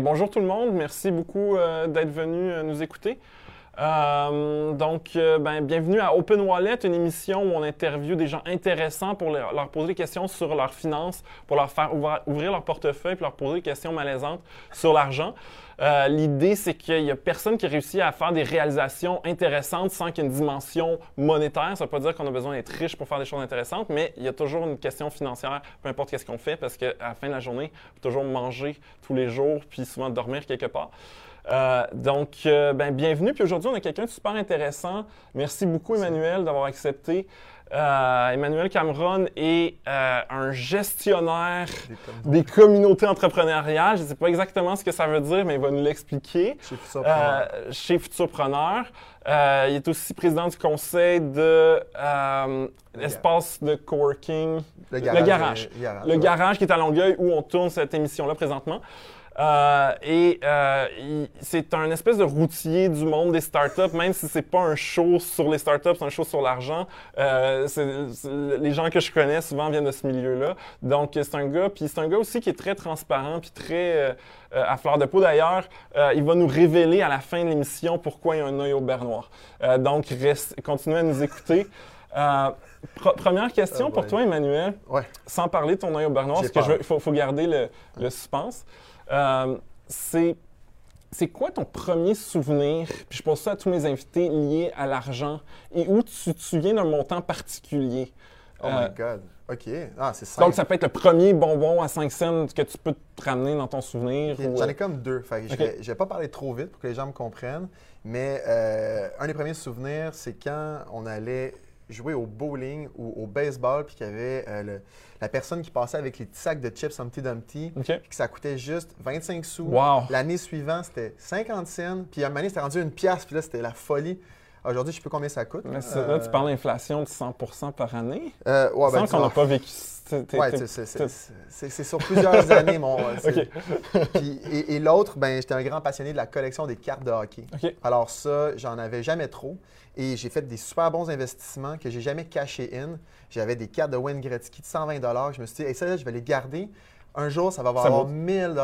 Bonjour tout le monde, merci beaucoup euh, d'être venu euh, nous écouter. Euh, donc, euh, ben, bienvenue à Open Wallet, une émission où on interviewe des gens intéressants pour leur, leur poser des questions sur leurs finances, pour leur faire ouvrir, leur portefeuille, puis leur poser des questions malaisantes sur l'argent. Euh, L'idée, c'est qu'il n'y a personne qui réussit à faire des réalisations intéressantes sans qu'il y ait une dimension monétaire. Ça ne veut pas dire qu'on a besoin d'être riche pour faire des choses intéressantes, mais il y a toujours une question financière, peu importe qu'est-ce qu'on fait, parce qu'à la fin de la journée, il faut toujours manger tous les jours, puis souvent dormir quelque part. Euh, donc, euh, ben, bienvenue. Puis aujourd'hui, on a quelqu'un de super intéressant. Merci beaucoup, Emmanuel, d'avoir accepté. Euh, Emmanuel Cameron est un gestionnaire des communautés entrepreneuriales. Je ne sais pas exactement ce que ça veut dire, mais il va nous l'expliquer. Chez Futurpreneur. Chez Futurpreneur. Il est aussi président du conseil de l'espace de coworking, le garage. garage. Le Le garage, le garage qui est à Longueuil où on tourne cette émission-là présentement. Euh, et euh, c'est un espèce de routier du monde des startups, même si c'est pas un show sur les startups, c'est un show sur l'argent. Euh, les gens que je connais souvent viennent de ce milieu-là. Donc c'est un gars, puis c'est un gars aussi qui est très transparent, puis très à fleur de peau d'ailleurs. Il va nous révéler à la fin de l'émission pourquoi il y a un œil au beurre noir. Euh, donc reste, continuez à nous écouter. Euh, première question pour ouais. toi, Emmanuel Ouais. sans parler de ton œil au beurre noir, J'ai parce veux- faut, faut garder le, le suspense. Euh, c'est c'est quoi ton premier souvenir, puis je pose ça à tous mes invités, lié à l'argent, et où tu te souviens d'un montant particulier? Oh Euh, my God. OK. Ah, c'est simple. donc, ça peut être le premier bonbon à 5 cents que tu peux te ramener dans ton souvenir. Ou, J'en euh, ai comme deux. Fait que je Ok. vais, pas parler trop vite pour que les gens me comprennent, mais euh, un des premiers souvenirs, c'est quand on allait jouer au bowling ou au baseball, puis qu'il y avait euh, le- la personne qui passait avec les petits sacs de chips Humpty Dumpty, puis que ça coûtait juste 25 sous. Wow. L'année suivante, c'était 50 cents, puis à un moment donné, c'était rendu une pièce, puis là, c'était la folie. Aujourd'hui, je sais pas combien ça coûte. Mais là, tu parles d'inflation de 100% par année? Euh, ouais, ben, qu'on n'a pas vécu. Ouais, c'est- sur plusieurs années, mon. Puis- et et l'autre, ben, j'étais un grand passionné de la collection des cartes de hockey. Alors ça, j'en avais jamais trop. Et j'ai fait des super bons investissements que j'ai jamais cachés in. J'avais des cartes de Wayne Gretzky de 120 Je me suis dit, hey, ça, là, je vais les garder. Un jour, ça va valoir vaut- 1000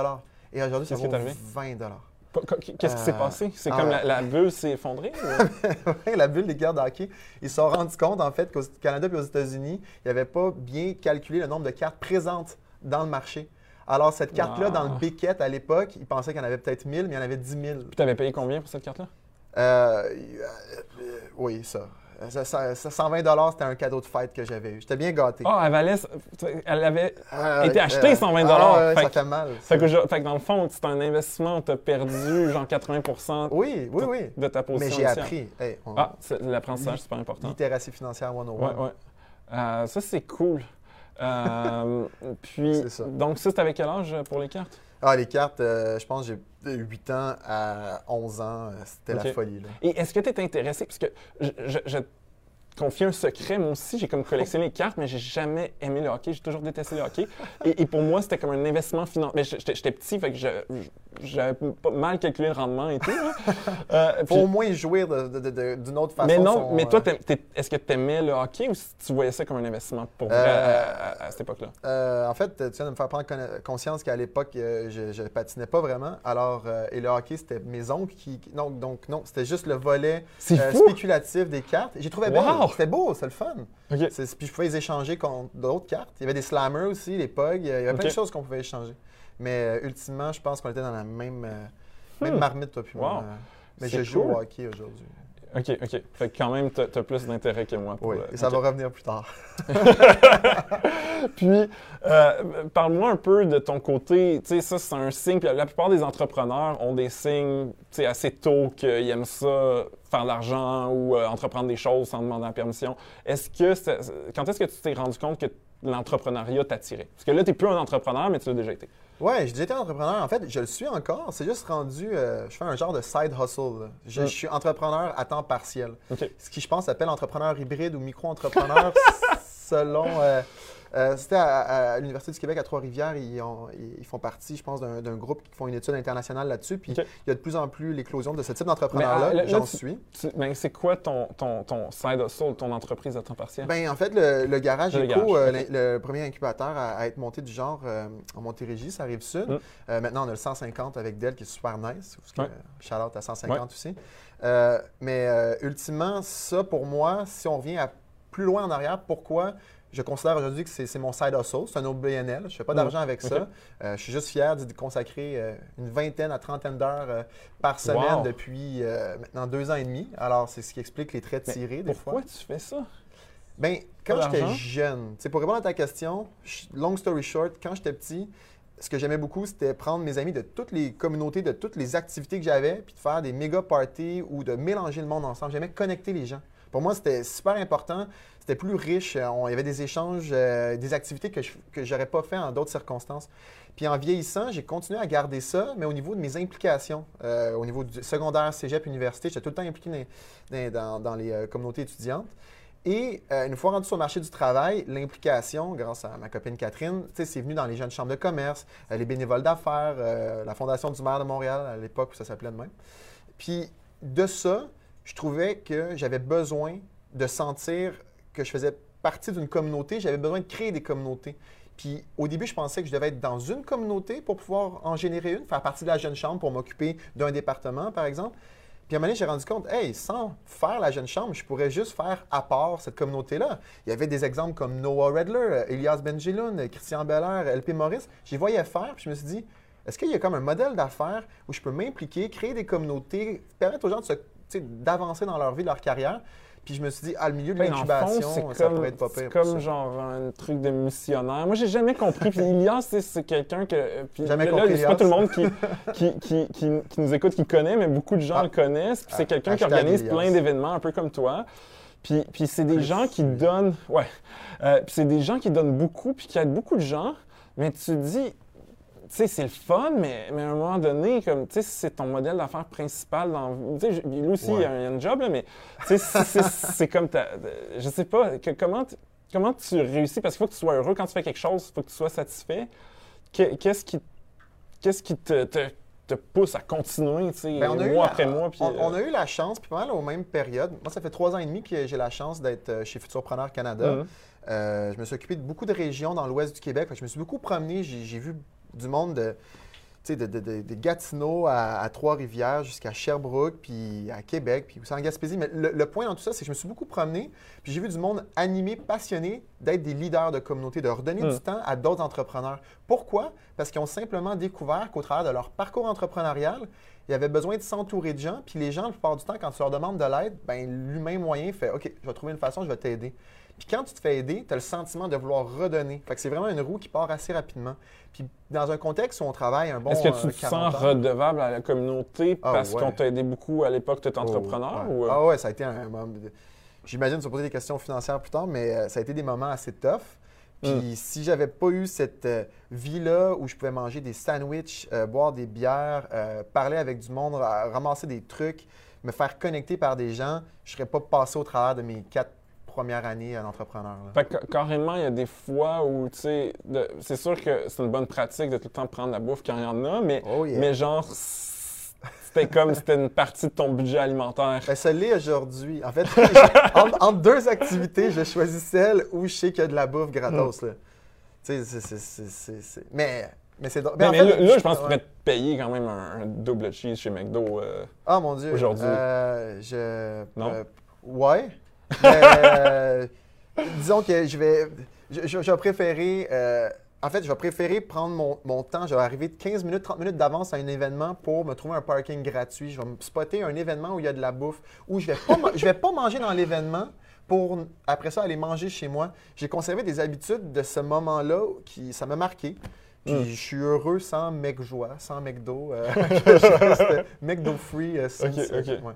Et aujourd'hui, ça vaut est arrivé? 20 Pas- Qu'est-ce qui s'est Euh, passé? C'est comme la, la bulle s'est effondrée? ou- la bulle des cartes de hockey, ils se sont rendus compte, en fait, qu'au Canada et aux États-Unis, ils n'avaient pas bien calculé le nombre de cartes présentes dans le marché. Alors, cette carte-là, dans le Bicket, à l'époque, ils pensaient qu'il y en avait peut-être 1000, mais il y en avait 10 000. Puis t'avais payé combien pour cette carte-là? Euh, euh, oui, ça. Ça, ça- ça, 120 c'était un cadeau de fête que j'avais eu. J'étais bien gâté. Ah, elle valait. Elle avait Euh, été achetée euh, 120 ah, ouais, fait, Ça fait mal. fait que, je- fait que dans le fond, c'est un investissement où tu as perdu genre 80 Oui, oui, oui. de ta position. Mais j'ai appris. Hey, on- Ah, l'apprentissage, c'est super important. Littératie financière 101. Ouais, ouais. Euh, ça, c'est cool. Euh, puis, donc, ça, c'était avec quel âge euh, pour les cartes? Ah, les cartes, euh, je pense que j'ai de 8 ans à 11 ans. euh, C'était Ok. la folie. Là. Et est-ce que tu es intéressé? Parce que je, je, je confie un secret. Moi aussi, j'ai comme collectionné les cartes, mais j'ai jamais aimé le hockey. J'ai toujours détesté le hockey. Et, et pour moi, c'était comme un investissement financier. Mais j'étais petit, fait que j'avais pas mal calculé le rendement et tout. Euh, Faut au moins de- d'une autre façon. mais non, son, mais toi, euh, est-ce que tu aimais le hockey ou tu voyais ça comme un investissement pour Euh, à, à- à cette époque-là? Euh, en fait, tu viens de me faire prendre conscience qu'à l'époque, euh, je, ne patinais pas vraiment. Alors, euh, et le hockey, c'était mes oncles qui. non, donc, non, c'était juste le volet euh, spéculatif des cartes. J'ai trouvé belle. Wow! C'était beau, c'était le fun. C'est- Puis je pouvais les échanger contre d'autres cartes. Il y avait des slammers aussi, des pugs. Il y avait plein de choses qu'on pouvait échanger. Mais euh, ultimement, je pense qu'on était dans la même, euh, même Hmm. marmite, toi puis. Wow. Mais C'est je joue au hockey aujourd'hui. OK, OK. Fait que quand même, tu as, plus d'intérêt que moi. Pour Oui, et ça OK. va revenir plus tard. Puis, euh, parle-moi un peu de ton côté. Tu sais, ça, c'est un signe. Puis la plupart des entrepreneurs ont des signes tu sais, assez tôt qu'ils aiment ça, faire de l'argent ou euh, entreprendre des choses sans demander la permission. Est-ce que, quand est-ce que tu t'es rendu compte que l'entrepreneuriat t'attirait? Parce que là, tu n'es plus un entrepreneur, mais tu l'as déjà été. Ouais, j'ai déjà été entrepreneur. En fait, je le suis encore. C'est juste rendu. euh, je fais un genre de side hustle. Je, Mm. je suis entrepreneur à temps partiel. Ce qui, je pense, s'appelle entrepreneur hybride ou micro-entrepreneur. selon. euh, euh, C'était à, à l'Université du Québec à Trois-Rivières. Ils, ont- ils- ils font partie, je pense, d'un groupe qui font une étude internationale là-dessus. Puis il y a de plus en plus l'éclosion de ce type d'entrepreneur-là. Mais, ah, J'en suis. Tu- ben, c'est quoi ton, ton, ton side hustle, ton entreprise à temps partiel? Ben, en fait, le, le garage Le Eco, garage, euh, le premier incubateur à, à être monté du genre euh, en Montérégie, ça arrive sud. Mm. Maintenant, on a le 150 avec Dell qui est super nice. Que, Ouais. shout out à 150 aussi. Euh, mais euh, ultimement, ça pour moi, si on revient à plus loin en arrière, pourquoi je considère aujourd'hui que c'est mon side hustle, c'est un autre BNL. Je ne fais pas Mm. d'argent avec Ok. ça. Euh, je suis juste fier d'y consacrer euh, une vingtaine à trentaine d'heures euh, par semaine Wow. depuis maintenant deux ans et demi. Alors, c'est ce qui explique les traits tirés des fois. Pourquoi tu fais ça? Ben, quand j'étais jeune, pour répondre à ta question, long story short, quand j'étais petit, ce que j'aimais beaucoup, c'était prendre mes amis de toutes les communautés, de toutes les activités que j'avais, puis de faire des méga parties ou de mélanger le monde ensemble. J'aimais connecter les gens. Pour moi, c'était super important. C'était plus riche. Il y avait des échanges, euh, des activités que je que j'aurais pas fait en d'autres circonstances. Puis en vieillissant, j'ai continué à garder ça, mais au niveau de mes implications, euh, au niveau du secondaire, cégep, université, j'étais tout le temps impliqué dans, les euh, communautés étudiantes. Et une fois rendu sur le marché du travail, l'implication, grâce à ma copine Catherine, c'est venu dans les jeunes chambres de commerce, les bénévoles d'affaires, la Fondation du maire de Montréal, à l'époque où ça s'appelait de même. Puis de ça, je trouvais que j'avais besoin de sentir que je faisais partie d'une communauté, j'avais besoin de créer des communautés. Puis au début, je pensais que je devais être dans une communauté pour pouvoir en générer une, faire partie de la jeune chambre pour m'occuper d'un département, par exemple. Puis à un moment donné, j'ai rendu compte, hey, sans faire la jeune chambre, je pourrais juste faire à part cette communauté-là. Il y avait des exemples comme Noah Redler, Elias Benjeloun, Christian Beller, LP Maurice. J'y voyais faire, puis je me suis dit, est-ce qu'il y a comme un modèle d'affaires où je peux m'impliquer, créer des communautés, permettre aux gens de se- d'avancer dans leur vie, leur carrière? Puis je me suis dit, ah, le milieu de Ben, l'incubation, c'est ça comme, pourrait être pas c'est pire. pour comme genre un truc de missionnaire. Moi, j'ai jamais compris. Puis Ilias, c'est- c'est quelqu'un que. euh, Puis Jamais là, compris c'est pas tout le monde qui, qui, qui, qui- qui nous écoute qui connaît, mais beaucoup de gens Ah. le connaissent. Puis c'est Ah, quelqu'un qui organise Ilias. plein d'événements, un peu comme toi. Puis, puis c'est des gens qui donnent. Ouais. Euh, puis c'est des gens qui donnent beaucoup, puis qui aident beaucoup de gens. Mais tu te dis. Tu sais, c'est le fun, mais, mais à un moment donné, comme, tu sais, c'est ton modèle d'affaires principal dans... Tu sais, lui aussi, Ouais. il, a, il a une job, là, mais tu sais, c'est- comme ta... Je sais pas, que- comment, tu- comment tu réussis? Parce qu'il faut que tu sois heureux quand tu fais quelque chose, il faut que tu sois satisfait. Que- Qu'est-ce qui, qu'est-ce qui te, te, te pousse à continuer, tu sais, Ben, mois la- après mois? Puis, on, euh, on a eu la chance, puis pas mal aux mêmes périodes. Moi, ça fait trois ans et demi que j'ai la chance d'être euh, chez Futurpreneur Canada. Mhm. Euh, je me suis occupé de beaucoup de régions dans l'ouest du Québec. Je me suis beaucoup promené. J'ai vu du monde de, de, de- de- Gatineau à, à Trois-Rivières jusqu'à Sherbrooke, puis à Québec, puis aussi en Gaspésie. Mais le, le point dans tout ça, c'est que je me suis beaucoup promené, puis j'ai vu du monde animé, passionné d'être des leaders de communauté, de redonner du temps à d'autres entrepreneurs. Pourquoi? Parce qu'ils ont simplement découvert qu'au travers de leur parcours entrepreneurial, il y avait besoin de s'entourer de gens, puis les gens, la plupart du temps, quand tu leur demandes de l'aide, ben, l'humain moyen fait OK, je vais trouver une façon, je vais t'aider. Puis quand tu te fais aider, tu as le sentiment de vouloir redonner. Fait que c'est vraiment une roue qui part assez rapidement. Puis dans un contexte où on travaille un bon Est-ce que euh, tu te 40 sens redevable à la communauté Ah, parce ouais. qu'on t'a aidé beaucoup à l'époque que tu étais entrepreneur? Oh, ouais. ou, euh, Ah ouais, ça a été un moment. J'imagine se poser des questions financières plus tard, mais euh, ça a été des moments assez tough. Puis Mm. si j'avais pas eu cette euh, vie-là où je pouvais manger des sandwichs, euh, boire des bières, euh, parler avec du monde, ra- ramasser des trucs, me faire connecter par des gens, je serais pas passé au travers de mes quatre premières années à l'entrepreneur. là. Fait que carrément, il y a des fois où, tu sais, c'est sûr que c'est une bonne pratique de tout le temps prendre la bouffe quand il y en a, mais, Oh yeah. mais genre, c'était comme c'était une partie de ton budget alimentaire. Ben, ça l'est aujourd'hui. En fait, entre, entre deux activités, je choisis celle où je sais qu'il y a de la bouffe gratos. là. Tu sais, Mais, mais c'est. Mais, Ben, en mais fait, là, là, je pense que tu pourrais te payer quand même un, un double cheese chez McDo. euh. Ah mon Dieu. aujourd'hui. Euh, je. Non? euh, ouais. Mais, euh, disons que je vais. Je, je- je vais préférer. En fait, je vais préférer prendre mon, mon temps. Je vais arriver de 15 minutes, 30 minutes d'avance à un événement pour me trouver un parking gratuit. Je vais me spotter un événement où il y a de la bouffe, où je vais pas, je vais pas manger dans l'événement pour après ça aller manger chez moi. J'ai conservé des habitudes de ce moment-là qui ça m'a marqué. Puis Mm. je suis heureux sans mec joie, sans McDo. euh, je reste McDo free. euh, since, Ok, ok. ouais.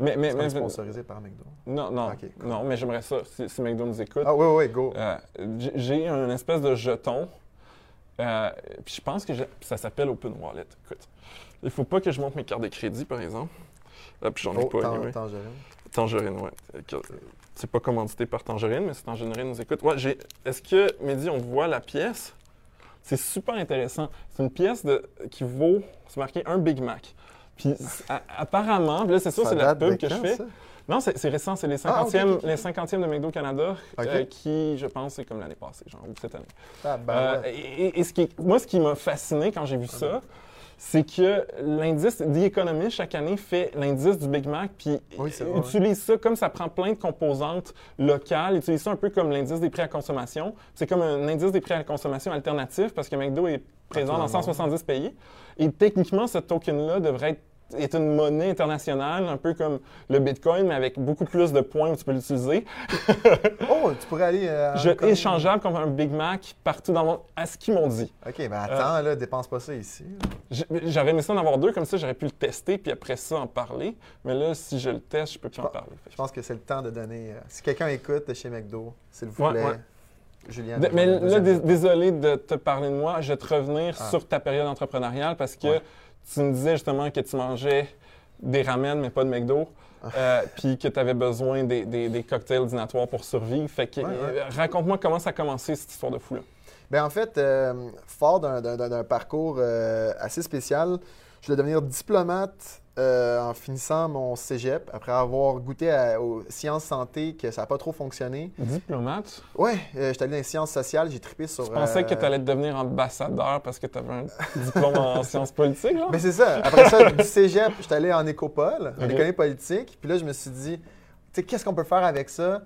Mais, sponsorisé par McDo. non, non, cool. non, mais j'aimerais ça, si, si McDo nous écoute. Ah oui, oui, go. Euh, j'ai- un espèce de jeton. euh, puis je pense que ça s'appelle Open Wallet. Écoute, il faut pas que je monte mes cartes de crédit, par exemple. Ah, puis j'en ai Oh, pas. tant- anyway. tangerine. Tangerine, ouais. Que- C'est pas commandité par Tangerine, mais si Tangerine nous écoute. Ouais. Est-ce que, Mehdi, on voit la pièce? C'est super intéressant. C'est une pièce de, qui vaut, c'est marqué un Big Mac. Puis apparemment, là, c'est sûr, c'est la pub que je fais. ça? Non, c'est récent, c'est les Ah, 50e, ok, ok. les 50e de McDo Canada, euh, qui, je pense, c'est comme l'année passée, genre, ou cette année. Ah, ben Euh, ouais. et, ce qui moi, ce qui m'a fasciné quand j'ai vu ça, c'est que l'indice, The Economist, chaque année, fait l'indice du Big Mac, puis Oui, utilise ça comme ça prend plein de composantes locales, utilise ça un peu comme l'indice des prix à consommation. C'est comme un indice des prix à consommation alternatif, parce que McDo est présent dans dans le monde. 170 pays. Et techniquement, ce token-là devrait être est une monnaie internationale, un peu comme le Bitcoin, mais avec beaucoup plus de points où tu peux l'utiliser. Oh, tu pourrais aller. euh, Je, comme- échangeable comme un Big Mac partout dans le monde, à ce qu'ils m'ont dit. Ok, ben attends, là, dépense pas ça ici. J- J'aurais aimé ça en avoir deux, comme ça j'aurais pu le tester, puis après ça en parler. Mais là, si je le teste, je peux plus en parler. Je pense que c'est le temps de donner. euh, si quelqu'un écoute de chez McDo, s'il vous plaît, ouais. Julien. De- mais là, dés- désolé de te parler de moi. Je vais te revenir Ah. sur ta période entrepreneuriale parce que Ouais. Tu me disais justement que tu mangeais des ramen, mais pas de McDo. Ah. euh, puis que tu avais besoin des, des- des cocktails dînatoires pour survivre. Fait que Ouais, ouais. euh, raconte-moi comment ça a commencé cette histoire de fou-là. Ben, en fait, euh, fort d'un- parcours euh, assez spécial, je voulais devenir diplomate euh, en finissant mon cégep, après avoir goûté à- aux sciences santé, que ça n'a pas trop fonctionné. Diplomate, Ouais, euh, j'étais allé dans les sciences sociales, j'ai trippé sur... tu pensais que euh, tu allais devenir ambassadeur parce que tu avais un diplôme en sciences politiques, genre? Ben c'est ça. Après ça, du cégep, j'étais allé en écopole, en économie politique. Puis là, je me suis dit, tu sais, qu'est-ce qu'on peut faire avec ça?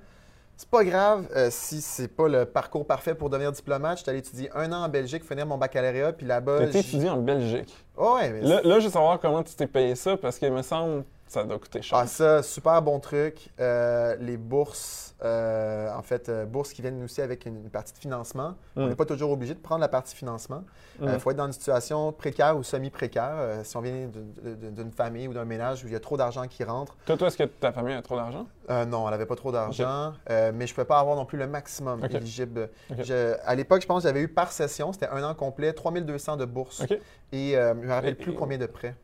C'est pas grave euh, si c'est pas le parcours parfait pour devenir diplomate. J'étais allé étudier un an en Belgique, finir mon baccalauréat, puis là-bas... J'- étudié en Belgique. Oh, ouais, mais Là, là, je veux savoir comment tu t'es payé ça parce qu'il me semble ça doit coûter cher. Ah, ça, super bon truc. Euh, les bourses, euh, en fait, euh, bourses qui viennent aussi avec une, une partie de financement. On Mm. n'est pas toujours obligé de prendre la partie financement. Il Mm. faut être dans une situation précaire ou semi-précaire. Si on vient d'une- famille ou d'un ménage où il y a trop d'argent qui rentre, Toi, toi, est-ce que ta famille a trop d'argent? non, elle n'avait pas trop d'argent, mais je ne pouvais pas avoir non plus le maximum éligible. Je- à l'époque, je pense que j'avais eu par session, c'était un an complet, 3200 de bourse. OK. Et je ne me rappelle Et- plus et- combien de prêts.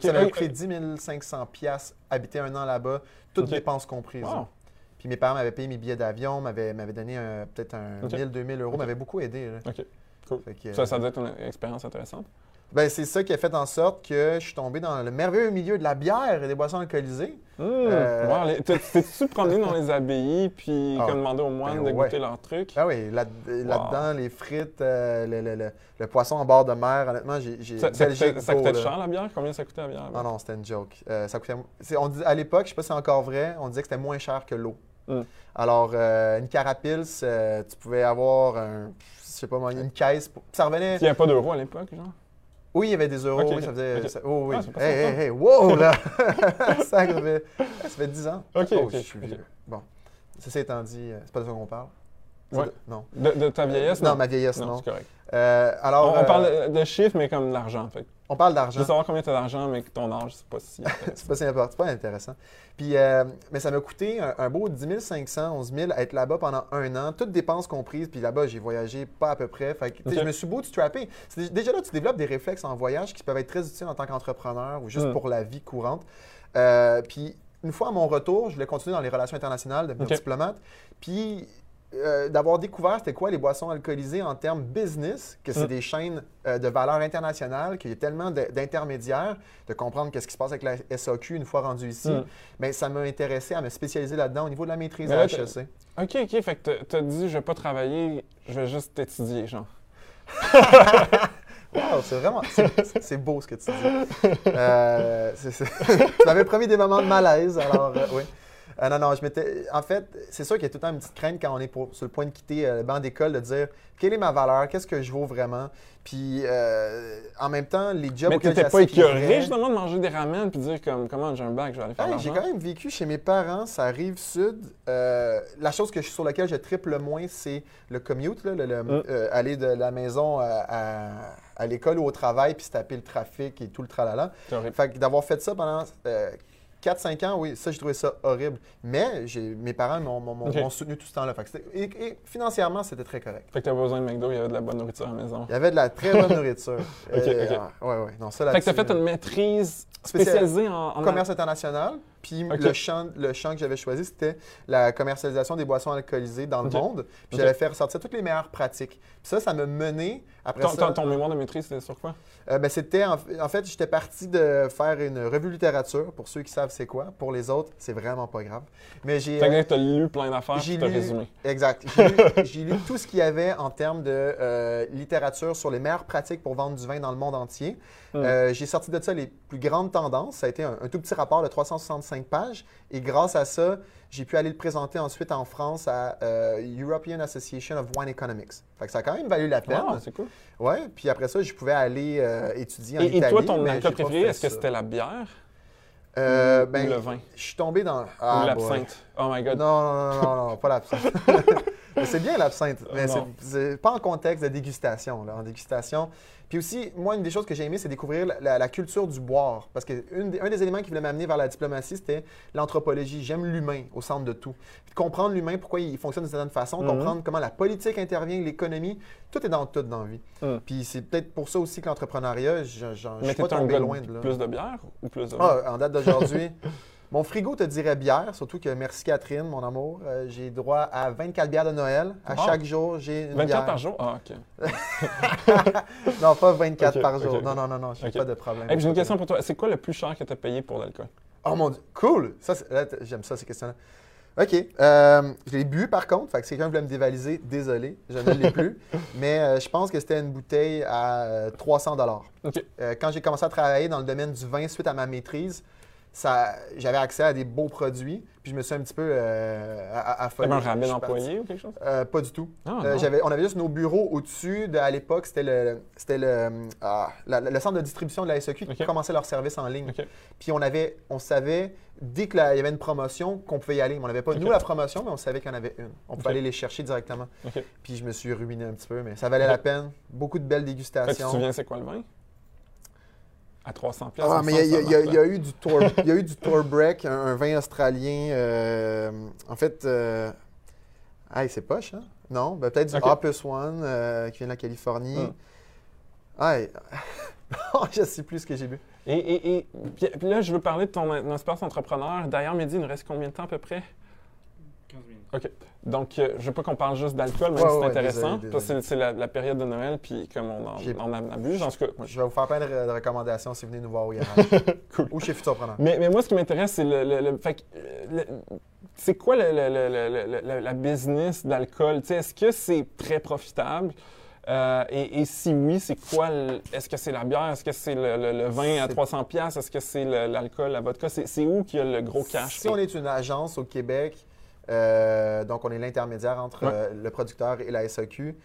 Ça m'avait Euh, coûté 10 500 piastres, habiter un an là-bas, toutes dépenses comprises. Wow. Puis mes parents m'avaient payé mes billets d'avion, m'avaient donné un- peut-être un Ok. 1000, 2000 euros, m'avaient beaucoup aidé. là. OK. Cool. Que, Ça, euh, ça doit être une expérience intéressante. Ben, c'est ça qui a fait en sorte que je suis tombé dans le merveilleux milieu de la bière et des boissons alcoolisées. Mmh. Euh, Wow, T'es-tu promené dans les abbayes puis Ah. comme demandé aux moines Ben de ouais. goûter leurs trucs? Ah oui, là- là-dedans, les frites, euh, le, le- le- le poisson en bord de mer, honnêtement, j'ai Ça, coûtait, ça coûtait là. cher la bière? Combien ça coûtait la bière? Ah non, c'était une joke. Euh, ça coûtait, on dit, à l'époque, je sais pas si c'est encore vrai, on disait que c'était moins cher que l'eau. Mm. Alors, une carapils, tu pouvais avoir un, je sais pas moi, une caisse. pour- Ça revenait. Il n'y avait pas d'euros à l'époque, genre? Oui, il y avait des euros. Oui, ça faisait. ça- oh, oui. Ah, pas hey, ça, hey, hey, wow, là! ça, fait, ça fait 10 ans. Ok, oh, je suis vieux. Bon. Ceci étant dit, euh, c'est pas de ça qu'on parle. Ouais. de- Non. De, de ta vieillesse? Non, ma vieillesse, non. c'est correct. Euh, alors, on, on euh, parle de, de chiffres, mais comme d'argent. Fait. que on parle Je d'argent. veux savoir combien tu as d'argent, mais que ton âge, c'est pas si. C'est pas si important, c'est pas intéressant. Puis, euh, mais ça m'a coûté un, un beau 10 500, 11 000 à être là-bas pendant un an, toutes dépenses comprises. Puis là-bas, j'ai voyagé pas à peu près. Fait que, je me suis. C'est dé- Déjà là, tu développes des réflexes en voyage qui peuvent être très utiles en tant qu'entrepreneur ou juste Mm. pour la vie courante. Euh, puis, une fois à mon retour, je voulais continuer dans les relations internationales, devenir diplomate. Puis, euh, d'avoir découvert c'était quoi les boissons alcoolisées en termes business, que c'est Mm. des chaînes euh, de valeur internationale, qu'il y a tellement d'intermédiaires, de comprendre qu'est-ce qui se passe avec la SAQ une fois rendu ici. Mm. Mais ça m'a intéressé à me spécialiser là-dedans au niveau de la maîtrise Mais à là, HEC. OK, OK. Fait que t'as- dit, je vais pas travailler, je vais juste étudier, genre. Wow, c'est vraiment c'est- beau ce que tu dis. Euh, tu m'avais promis des moments de malaise, alors euh, oui. Euh, non, non, je m'étais. En fait, c'est sûr qu'il y a tout le temps une petite crainte quand on est pour- sur le point de quitter euh, le banc d'école de dire quelle est ma valeur, qu'est-ce que je vaux vraiment? Puis euh, en même temps, les jobs Mais t'étais pas écœuré, justement, de manger des ramen puis de dire, comme, comment j'ai un bac, je vais aller faire Hey. J'ai quand même vécu chez mes parents, ça arrive sud. Euh, la chose que je- sur laquelle je triple le moins, c'est le commute, là, le- le- Mm. euh, aller de la maison à, à- à l'école ou au travail, puis se taper le trafic et tout le tralala. Fait que d'avoir fait ça pendant 4-5 ans, oui, ça, j'ai trouvé ça horrible. Mais mes parents m'ont soutenu tout ce temps-là. Et, et financièrement, c'était très correct. Fait que t'as pas besoin de McDo, il y avait de la bonne nourriture à la maison. Il y avait de la très bonne nourriture. Ok, ah, ouais, ouais. Non, ça, Fait que t'as fait une maîtrise Spécial- spécialisée en, en commerce international. Puis le, champ, le champ que j'avais choisi, c'était la commercialisation des boissons alcoolisées dans le monde. Puis j'avais fait ressortir toutes les meilleures pratiques. Puis ça, ça m'a mené, après Ton, ça... ton- ton mémoire de maîtrise, c'était sur quoi? Euh, ben, c'était en, en fait, j'étais parti de faire une revue littérature pour ceux qui savent c'est quoi. Pour les autres, c'est vraiment pas grave. Mais j'ai euh, que tu as lu plein d'affaires, j'ai lu- résumé. exact. J'ai lu, j'ai lu tout ce qu'il y avait en termes de euh, littérature sur les meilleures pratiques pour vendre du vin dans le monde entier. Hmm. Euh, j'ai sorti de ça les plus grandes tendances. Ça a été un, un tout petit rapport de 365 pages. Et grâce à ça, j'ai pu aller le présenter ensuite en France à euh, European Association of Wine Economics. Fait que ça a quand même valu la peine. Ah, c'est cool. Ouais, puis après ça, je pouvais aller euh, étudier en Et, et Italie. toi, ton alcool préféré, est-ce que c'était la bière? Euh, ou, ben, ou le vin? Je suis tombé dans. ou Ah, l'absinthe? Oh my God. Non, non, non, non, non, pas l'absinthe. C'est bien l'absinthe, mais c'est- pas en contexte de dégustation. Là, en dégustation. Puis aussi, moi, une des choses que j'ai aimé, c'est découvrir la, la- la culture du boire. Parce que une des- un des éléments qui voulait m'amener vers la diplomatie, c'était l'anthropologie. J'aime l'humain au centre de tout. Puis de comprendre l'humain, pourquoi il fonctionne d'une certaine façon, Mhm. comprendre comment la politique intervient, l'économie, tout est dans tout dans la vie. Mhm. Puis c'est peut-être pour ça aussi que l'entrepreneuriat, je, je, je suis pas tombé loin de de là. plus de bière ou plus de vin? Ah, en date d'aujourd'hui, mon frigo te dirait bière, surtout que merci Catherine, mon amour. euh, j'ai droit à 24 bières de Noël. À chaque jour, j'ai une 24 bière. par jour? Ah, OK. Non, pas 24 Ok, par jour. Non, non, non, non, j'ai Ok. pas de problème. Hey, j'ai une question pour toi. C'est quoi le plus cher que tu as payé pour l'alcool? Oh mon dieu, cool! Ça, j'aime ça, ces questions-là. OK. euh, je l'ai bu par contre. Fait que si quelqu'un voulait me dévaliser, désolé, je ne l'ai plus. Mais euh, je pense que c'était une bouteille à euh, 300 OK. Euh, quand j'ai commencé à travailler dans le domaine du vin suite à ma maîtrise, ça, j'avais accès à des beaux produits. Puis je me suis un petit peu euh, affolé. Un ou quelque chose? Euh, pas du tout. Ah, Euh, j'avais, on avait juste nos bureaux au-dessus. De, à l'époque, c'était le, c'était le, ah, la- le centre de distribution de la SEQ qui commençait leur service en ligne. Puis on avait, on savait dès qu'il y avait une promotion qu'on pouvait y aller. Mais on n'avait pas nous la promotion, mais on savait qu'il y en avait une. On pouvait aller les chercher directement. Puis je me suis ruiné un petit peu, mais ça valait la peine. Beaucoup de belles que tu dégustations. te souviens c'est quoi le vin? À 300 piastres, Ah, mais il y, a- y y eu du tour, il y a eu du Tourbreak, un, un vin australien. euh, en fait, euh, ah, c'est poche, hein? Non, ben, peut-être du. Opus One euh, qui vient de la Californie. Ah, et- je sais plus ce que j'ai bu. Et, et, et puis, puis là, je veux parler de ton, ton espace entrepreneur. D'ailleurs, Mehdi, il nous reste combien de temps à peu près? 15 minutes. OK. Donc, euh, je veux pas qu'on parle juste d'alcool, même Ouais, si c'est ouais, intéressant. désolé, parce que c'est- la, la période de Noël, puis comme on en, on en abuse, en tout cas, moi, Je vais vous faire plein de, de recommandations si vous venez nous voir au. Cool. Ou chez Futurpreneur. Mais, mais moi, ce qui m'intéresse, c'est le, le- le- fait que, euh, le- c'est quoi le- le- le- le- le- le- la business d'alcool? Est-ce que c'est très profitable? Euh, et, et si oui, c'est quoi? le- Est-ce que c'est la bière? Est-ce que c'est le, le- le vin à C'est- 300 pièces Est-ce que c'est l'alcool, la vodka? C'est c'est où qu'il y a le gros cash? Si on est une agence au Québec, euh, donc on est l'intermédiaire entre Ouais. euh, le producteur et la SAQ,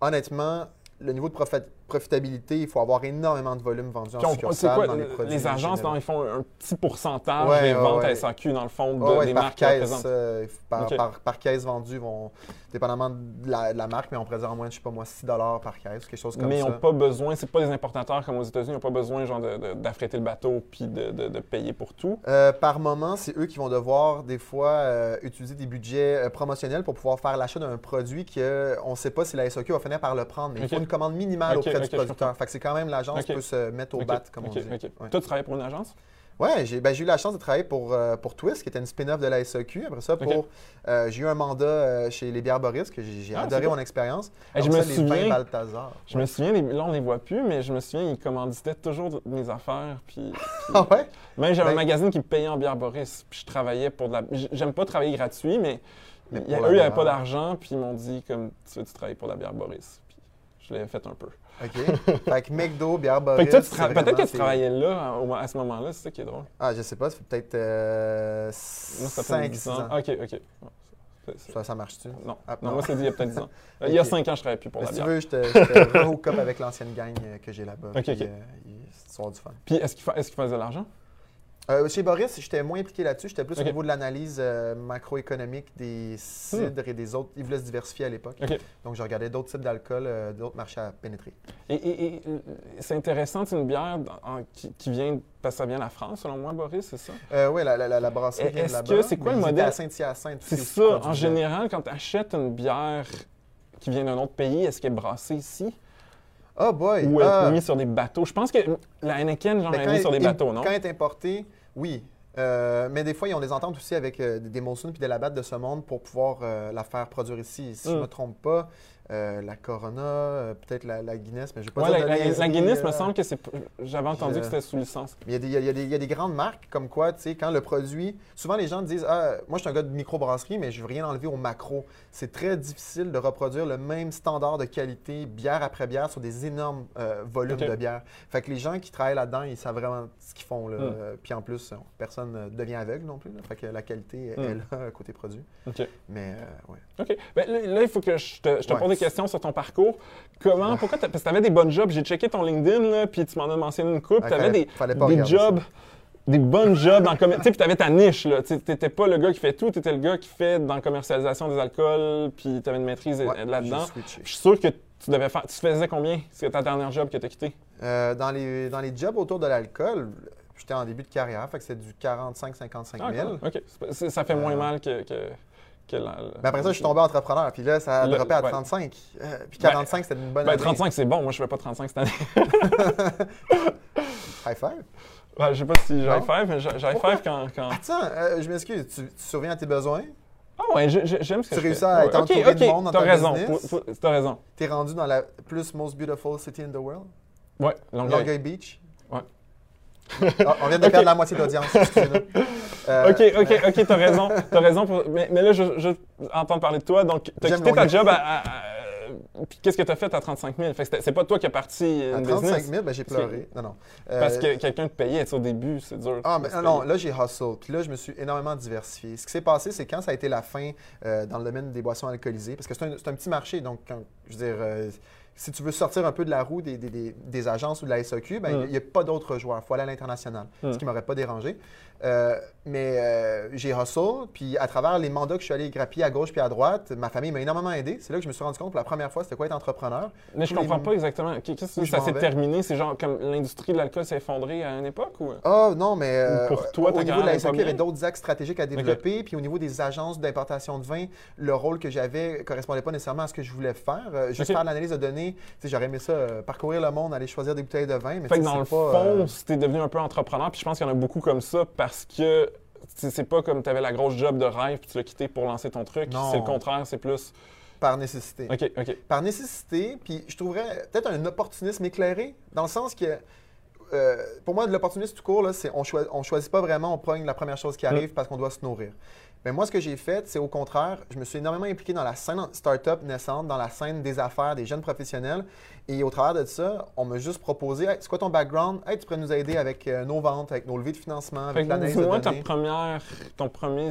honnêtement, le niveau de profit- profitabilité, il faut avoir énormément de volume vendu en succursale quoi, dans les les, produits. agences, généraux. dans, ils font un petit pourcentage Ouais, des ouais, ventes à. SAQ, dans le fond, de- des par marques caisse, euh, par, Ok. par- par caisse vendue, vont, dépendamment de la, de la marque, mais on pourrait dire en moins, je sais pas moi, 6 par caisse, quelque chose comme Mais ils ça. n'ont pas besoin, c'est pas des importateurs comme aux États-Unis, ils n'ont pas besoin genre, d'affréter le bateau puis de, de- de payer pour tout. Euh, par moment, c'est eux qui vont devoir des fois euh, utiliser des budgets euh, promotionnels pour pouvoir faire l'achat d'un produit qu'on ne sait pas si la SOQ va finir par le prendre, mais il faut une commande minimale Ok, du producteur. Fait que c'est quand même l'agence Ok. qui peut se mettre au bat, comme on dit. Ouais. Toi, tu travailles pour une agence? J'ai ben, j'ai eu la chance de travailler pour, euh, pour Twist, qui était une spin-off de la SAQ. Après ça, pour, euh, j'ai eu un mandat euh, chez les bières Boris, que j'ai Ah, adoré mon expérience. Je me les souviens- Balthazar. Je me souviens, là, on les voit plus, mais je me souviens, ils commanditaient toujours mes affaires. Puis, Ah ouais? même j'avais un Ben- magazine qui me payait en bière Boris. Puis je travaillais pour de la. J'aime pas travailler gratuit, mais, il y a- eux, ils n'avaient pas d'argent. Puis ils m'ont dit, comme, tu veux-tu travailler pour la bière Boris? Puis je l'avais fait un peu. OK. fait que McDo, bière Boris. Fait que toi, tu c'est tra- peut-être que tu travaillais là à ce moment-là, c'est ça qui est drôle. Ah, je sais pas, ça fait peut-être euh, Moi, ça fait 5 10 6 ans. ans. Ok, ok. Ça, ça marche-tu? Non, Ah, non, non. moi, c'est dit il y a peut-être 10 ans. Il y a Ok. 5 ans, je travaillais plus pour Mais la si tu bière. veux, je te, je te rehook up avec l'ancienne gang euh, que j'ai là-bas. Ok, puis, ok. euh, il- c'est du fun. Puis est-ce qu'il fa- est-ce qu'il faisait de l'argent? Euh, chez Boris, j'étais moins impliqué là-dessus. J'étais plus au niveau de l'analyse euh, macroéconomique des cidres et des autres. Ils voulaient se diversifier à l'époque. Hmm. Donc, je regardais d'autres types d'alcool, euh, d'autres marchés à pénétrer. Et, et- et, euh, c'est intéressant, c'est une bière en- qui, qui vient, parce que ça vient de la France, selon moi, Boris, c'est ça? Oui, la, la, la, la brasserie vient de là-bas. c'est quoi le modèle? Saint-Hyacinthe. C'est ça, en général, quand tu achètes une bière qui vient d'un autre pays, est-ce qu'elle est brassée ici? Oh boy! Ou elle ah. est mise sur des bateaux? Je pense que la Heineken, genre, Ben, elle est mise sur des bateaux, non? Quand elle est importée, oui. Euh, mais des fois, ils ont des ententes aussi avec euh, des Molson puis des Labatt de ce monde pour pouvoir euh, la faire produire ici. Si je ne me trompe pas, euh, la Corona, euh, peut-être la, la Guinness, mais je vais pas Ouais, la, Guinness, me euh, semble que c'est. J'avais entendu je- que c'était sous licence. Il y, a des- il y a des- il y a des grandes marques comme quoi, tu sais, quand le produit. Souvent, les gens disent Ah, moi, je suis un gars de microbrasserie, mais je veux rien enlever au macro. C'est très difficile de reproduire le même standard de qualité, bière après bière, sur des énormes volumes de bière. Fait que les gens qui travaillent là-dedans, ils savent vraiment ce qu'ils font. Là. Mm. Euh, Puis en plus, personne ne devient aveugle non plus. là. Fait que la qualité Mm. est là, côté produit. OK. Mais, ouais. OK. Ben, là, là, il faut que je te, je te Ouais. Des questions sur ton parcours. Comment, pourquoi, t'as- parce que tu avais des bonnes jobs. J'ai checké ton LinkedIn, là, puis tu m'en as mentionné une coupe. Ouais, tu avais des, des jobs, des bonnes jobs dans le commerce. Tu sais, puis tu avais ta niche, là. Tu n'étais pas le gars qui fait tout, tu étais le gars qui fait dans la commercialisation des alcools, puis tu avais une maîtrise Ouais, là-dedans. Je suis sûr que tu devais faire. Tu faisais combien? C'est ta dernière job que tu as quitté? Euh, dans, les, dans les jobs autour de l'alcool, j'étais en début de carrière, fait que c'était du 45-55 Ah, 000. cool. OK. C'est pas- c'est- Ça fait moins Euh, mal que. que, que la- Mais après ça, je suis tombé entrepreneur, puis là, ça a droppé à ouais. 35. Euh, puis 45, c'était une bonne Ben, année. 35, c'est bon. Moi, je fais pas 35 cette année. High five. Ouais, je sais pas si j'ai high five, mais j'ai high five quand. quand... Attends, euh, je m'excuse, tu, tu surviens à tes besoins, Ah ouais, j'ai- j'ai- j'aime ce que Tu je réussis fais. à Ouais, être entouré de ok, monde dans T'as ta raison. business? T'as raison. t'es rendu dans la plus most beautiful city in the world, Ouais, Longueuil. Longueuil Beach? Ouais. Ah, on vient de perdre la moitié de l'audience, excusez-nous. Euh, Ok, ok, ok, t'as raison. T'as raison. Pour... Mais, mais là, je, je entends parler de toi. Donc, t'as quitté ta job à. à- à- Puis qu'est-ce que t'as fait à 35 000? Fait que c'était- c'est pas toi qui as parti À une 35 business. 000, ben, j'ai pleuré. Non, non. Euh, Parce que quelqu'un te payait tu au début, c'est dur. Ah, mais non, là, j'ai hustle. Puis là, je me suis énormément diversifié. Ce qui s'est passé, c'est quand ça a été la fin euh, dans le domaine des boissons alcoolisées, parce que c'est un, un petit marché, donc, quand- je veux dire, euh, si tu veux sortir un peu de la roue des, des- agences ou de la SAQ, ben, il n'y a pas d'autres joueurs. Il faut aller à l'international, ce qui ne m'aurait pas dérangé. Euh, mais euh, j'ai hustle, puis à travers les mandats que je suis allé grappiller à gauche puis à droite, ma famille m'a énormément aidé. C'est là que je me suis rendu compte pour la première fois c'était quoi être entrepreneur. Mais je tous les- comprends pas exactement. Qu'est-ce que je ça s'est terminé? C'est genre comme l'industrie de l'alcool s'est effondrée à une époque ou? Ah non, mais euh, pour toi, au niveau de la SAQ, il y avait d'autres axes stratégiques à développer. Puis au niveau des agences d'importation de vin, le rôle que j'avais correspondait pas nécessairement à ce que je voulais faire. Juste Ok. faire l'analyse de données, tu sais, j'aurais aimé ça, parcourir le monde, aller choisir des bouteilles de vin. Mais Fait que dans le pas, fond, t'es devenu un peu entrepreneur, puis je pense qu'il y en a beaucoup comme ça parce que tu sais, c'est pas comme t'avais la grosse job de rêve puis tu l'as quitté pour lancer ton truc. Non. C'est le contraire, c'est plus. par nécessité. OK, OK. Par nécessité, puis je trouverais peut-être un opportunisme éclairé, dans le sens que, euh, pour moi, de l'opportunisme tout court, là, c'est on, choi- on choisit pas vraiment, on pogne la première chose qui arrive parce qu'on doit se nourrir. Mais moi, ce que j'ai fait, c'est au contraire, je me suis énormément impliqué dans la scène start-up naissante, dans la scène des affaires, des jeunes professionnels. Et au travers de ça, on m'a juste proposé, Hey, c'est quoi ton background? Hey, tu pourrais nous aider avec euh, nos ventes, avec nos levées de financement, avec l'analyse de données. première, ton premier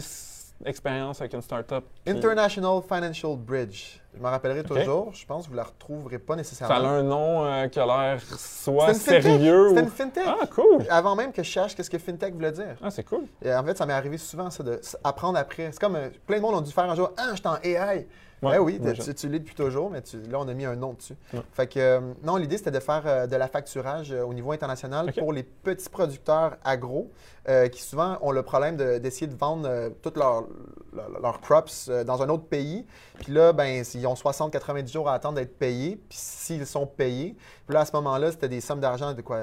expérience avec une startup. puis International Financial Bridge. Je m'en rappellerai toujours. Je pense que vous la retrouverez pas Ça a nécessairement. un nom euh, qui a l'air soit sérieux C'était ou. une fintech. Ah, cool! Avant même que je cherche qu'est-ce que fintech voulait dire. Ah, c'est cool. Et en fait, ça m'est arrivé souvent, ça, de apprendre après. C'est comme euh, plein de monde ont dû faire un jour Ah, je suis en AI. Ouais, Ben oui, tu, tu l'es depuis toujours, mais tu- là, on a mis un nom dessus. Ouais. Fait que, euh, non, l'idée, c'était de faire de la facturage au niveau international pour les petits producteurs agro euh, qui souvent ont le problème de- d'essayer de, vendre euh, toutes leurs leurs- leurs crops euh, dans un autre pays. Puis là, ben, ils ont 60-90 jours à attendre d'être payés. Puis s'ils sont payés, puis là, à ce moment-là, c'était des sommes d'argent de quoi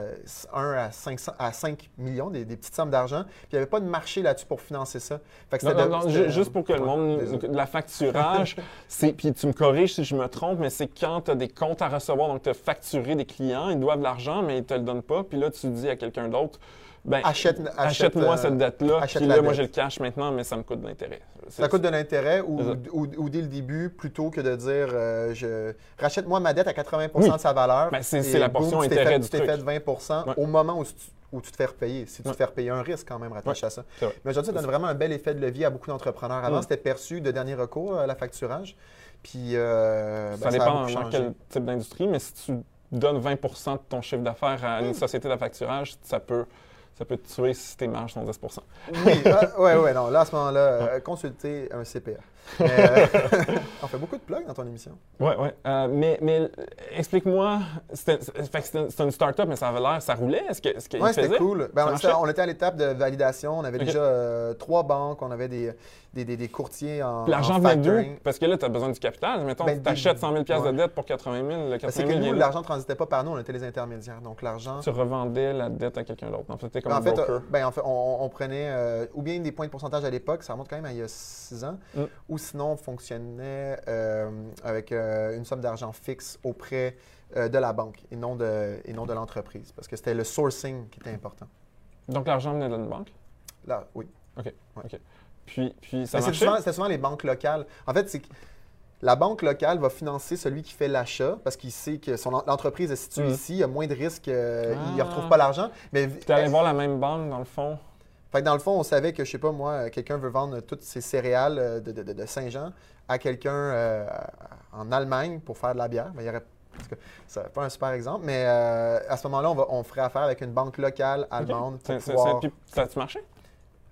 1 à 500 à 5 millions, des, des petites sommes d'argent. Puis il n'y avait pas de marché là-dessus pour financer ça. Fait que Non, non, de- non, juste pour que le monde. désolé. La facturage, c'est. Puis tu me corriges si je me trompe, mais c'est quand tu as des comptes à recevoir, donc tu as facturé des clients, ils doivent de l'argent, mais ils te le donnent pas. Puis là, tu dis à quelqu'un d'autre, ben, Achète, achète, achète-moi euh, cette dette-là. achète Puis la là, moi, j'ai le cash maintenant, mais ça me coûte de l'intérêt. Ça coûte de l'intérêt ou, C'est ça. ou, ou dès le début, plutôt que de dire euh, je rachète-moi ma dette à 80 Oui. de sa valeur. Ben, c'est- la portion t'es intérêt fait- du Tu t'es fait 20 Ouais. au moment où tu, où tu te fais repayer. Si tu Ouais. te fais repayer un risque quand même rattaché à ça. Mais aujourd'hui, ça donne vraiment un bel effet de levier à beaucoup d'entrepreneurs. Avant, c'était perçu de dernier recours à la facturage. Puis euh, Ça ben, a dépend dans quel type d'industrie, mais si tu donnes 20% de ton chiffre d'affaires à Hmm. une société de facturage, ça peut, ça peut te tuer si tes marges sont 10 Oui, ah, ouais, ouais, non. Là, à ce moment-là, euh, consultez un CPA. Euh, on fait beaucoup de plugs dans ton émission. Oui, oui. mais mais euh, explique-moi, que c'était une start-up, mais ça avait l'air, ça roulait? Est-ce que- Oui, c'était cool. Ben, on, était, on était à l'étape de validation. On avait déjà euh, trois banques, on avait des, des, des- des courtiers en. L'argent en vient d'où? Parce que là, tu as besoin du capital. Mettons, Ben, tu achètes 100 000 ouais. de dette pour 80 000. Le Ben, 80 C'est 000 que nous, vient d'où? l'argent ne transitait pas par nous, on était les intermédiaires. Donc l'argent. Tu revendais la dette à quelqu'un d'autre. En fait, comme en un fait, broker. euh, ben, en fait, on, on prenait euh, ou bien des points de pourcentage à l'époque, ça remonte quand même à il y a six ans, Mm. Ou sinon on fonctionnait euh, avec euh, une somme d'argent fixe auprès euh, de la banque et non de, et non de l'entreprise, parce que c'était le sourcing qui était important. Donc, l'argent venait d'une banque? Là, oui. Puis, puis ça marchait? souvent, les banques locales. En fait, c'est que la banque locale va financer celui qui fait l'achat parce qu'il sait que son en- l'entreprise est située Mm. ici, il y a moins de risques, il ne Ah. retrouve pas l'argent. Mais T'es allé voir la même banque, dans le fond? Fait que dans le fond, on savait que, je sais pas, moi, quelqu'un veut vendre toutes ses céréales euh, de, de- de- de Saint-Jean à quelqu'un euh, en Allemagne pour faire de la bière. Ben, il y aurait, c'est pas un super exemple, mais euh, à ce moment-là, on, va- on ferait affaire avec une banque locale allemande pour pouvoir... Puis, ça a-tu marché?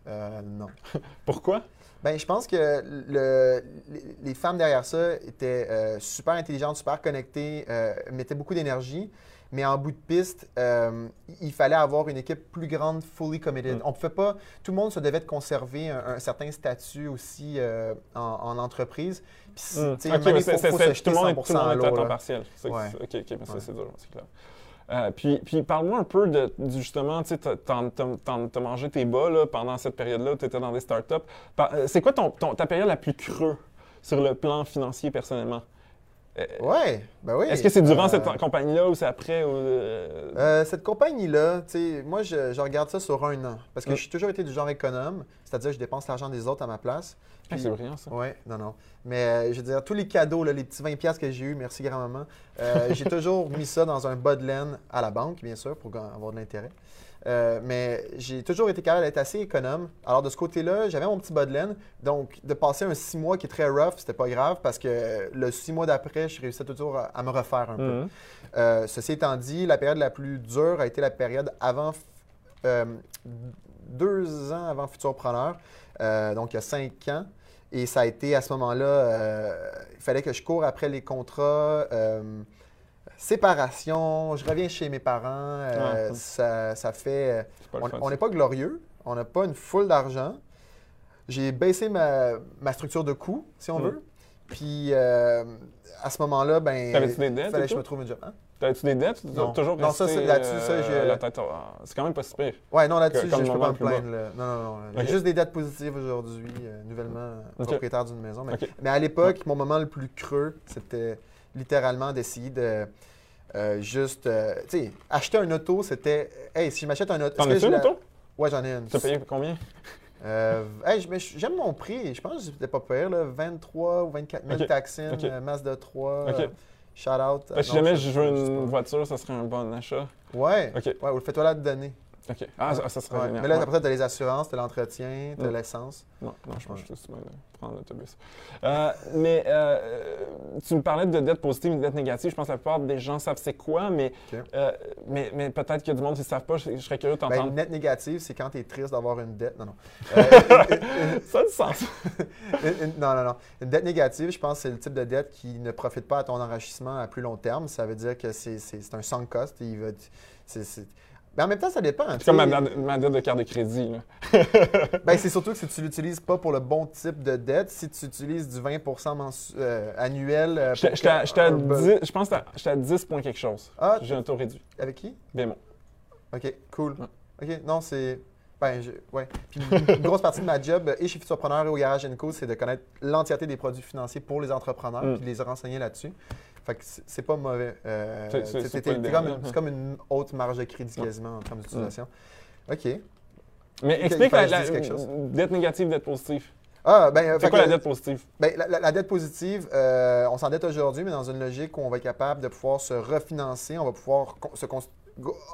Euh, non. Pourquoi? Ben, je pense que le- les, femmes derrière ça étaient euh, super intelligentes, super connectées, mettaient beaucoup d'énergie. Mais en bout de piste, euh, il fallait avoir une équipe plus grande, fully committed. Mm. On pouvait pas. Tout le monde se devait de conserver un, un certain statut aussi euh, en, en entreprise. Puis, faut- faut se tout le monde est, 100% tout le monde à temps partiel. C'est- Ouais. OK, OK, mais ça, Ouais. c'est dur, c'est clair. Euh, puis, puis parle-moi un peu de, du- justement, tu t'as mangé tes bas là, pendant cette période-là où tu étais dans des startups. C'est quoi ton, ton- ta période la plus creux sur le plan financier personnellement? Euh, Ouais, ben oui. Est-ce que c'est durant Euh, cette compagnie-là ou c'est après? ou, euh, cette compagnie-là, tu sais, moi, je, je regarde ça sur un an. Parce que Mm. j'ai toujours été du genre économe, c'est-à-dire que je dépense l'argent des autres à ma place. ah, c'est brillant, ça. Oui, non, non. Mais euh, je veux dire, tous les cadeaux, là, les petits 20$ piastres que j'ai eu, merci grand-maman, j'ai toujours mis ça dans un bas de laine à la banque, bien sûr, pour avoir de l'intérêt. Euh, mais j'ai toujours été capable d'être assez économe. Alors, de ce côté-là, j'avais mon petit bas de laine. Donc, de passer un six mois qui est très rough, c'était pas grave parce que le six mois d'après, je réussissais toujours à, à me refaire un peu. Mhm. Euh, ceci étant dit, la période la plus dure a été la période avant, euh, deux ans avant Futurpreneur, donc il y a cinq ans. Et ça a été à ce moment-là, il fallait que je cours après les contrats, séparation, je reviens chez mes parents, euh, Ah. ça, ça fait... Le On n'est pas glorieux, on n'a pas une foule d'argent. J'ai baissé ma, ma structure de coûts, si on Mm. veut. Puis euh, à ce moment-là, ben, T'avais-tu des il dettes fallait que je me trouve une job. Hein? T'avais-tu des dettes? Non. toujours Non, ça, c'est- là-dessus, ça, euh, j'ai- la tête au- C'est quand même pas si pire. Ouais, non, là-dessus, je, je peux pas me plaindre. là. Non, non, non. J'ai juste des dates positives aujourd'hui, euh, nouvellement propriétaire d'une maison. Mais, mais à l'époque, mon moment le plus creux, c'était littéralement d'essayer de euh, juste. euh, tu sais, acheter un auto, c'était. Hey, si je m'achète un auto. T'en as-tu une la- auto? Ouais, j'en ai une. Tu as payé combien? Euh, hey, j'aime mon prix. Je pense que c'était pas pire, là. 23 ou 24 000 Ok. taxines, Ok. euh, Mazda 3. Ok. euh, shout out. Si jamais je- veux une voiture, ça serait un bon achat. Ouais. OK. Ouais, ou le fais-toi là de donner. OK. Ah, ça, ça serait Ouais. génial. Mais là, Ouais. après ça, t'as les assurances, t'as l'entretien, t'as Mm. l'essence. Non, non, je pense Ouais. de prendre l'autobus. Euh, mais euh, tu me parlais de dette positive et de dette négative. Je pense que la plupart des gens savent c'est quoi, mais, euh, mais, mais peut-être qu'il y a du monde qui ne savent pas. Je, je serais curieux de Ben, t'entendre. une dette négative, c'est quand tu es triste d'avoir une dette. Non, non. Euh, ça a du sens. non, non, non. Une dette négative, je pense que c'est le type de dette qui ne profite pas à ton enrichissement à plus long terme. Ça veut dire que c'est un sunk cost. il va Mais en même temps, ça dépend. C'est comme ma, ma dette de carte de crédit. Là. Ben, c'est surtout que si tu l'utilises pas pour le bon type de dette, si tu utilises du 20 mensu- euh, annuel. euh, J'étais pour j'étais à, que- j'étais à un bu- 10, je pense que j'étais à 10 points quelque chose. Ah, J'ai un taux réduit. avec qui? Bon. OK, cool. Ouais. OK, non, c'est. Ben, je... ouais. Puis une grosse partie de ma job, euh, et chez Futurpreneur et au Garage Co, c'est de connaître l'entièreté des produits financiers pour les entrepreneurs, Mm. puis de les renseigner là-dessus. Fait que c'est pas mauvais. Euh, C'est- comme, une- c'est comme une haute marge de crédit quasiment en termes d'utilisation. OK. Mais explique la, la- quelque chose? dette négative, dette positive. Ah, ben, euh, C'est quoi que- la dette positive? Ben, la, la- la dette positive, euh, on s'endette aujourd'hui, mais dans une logique où on va être capable de pouvoir se refinancer, on va pouvoir con- se go-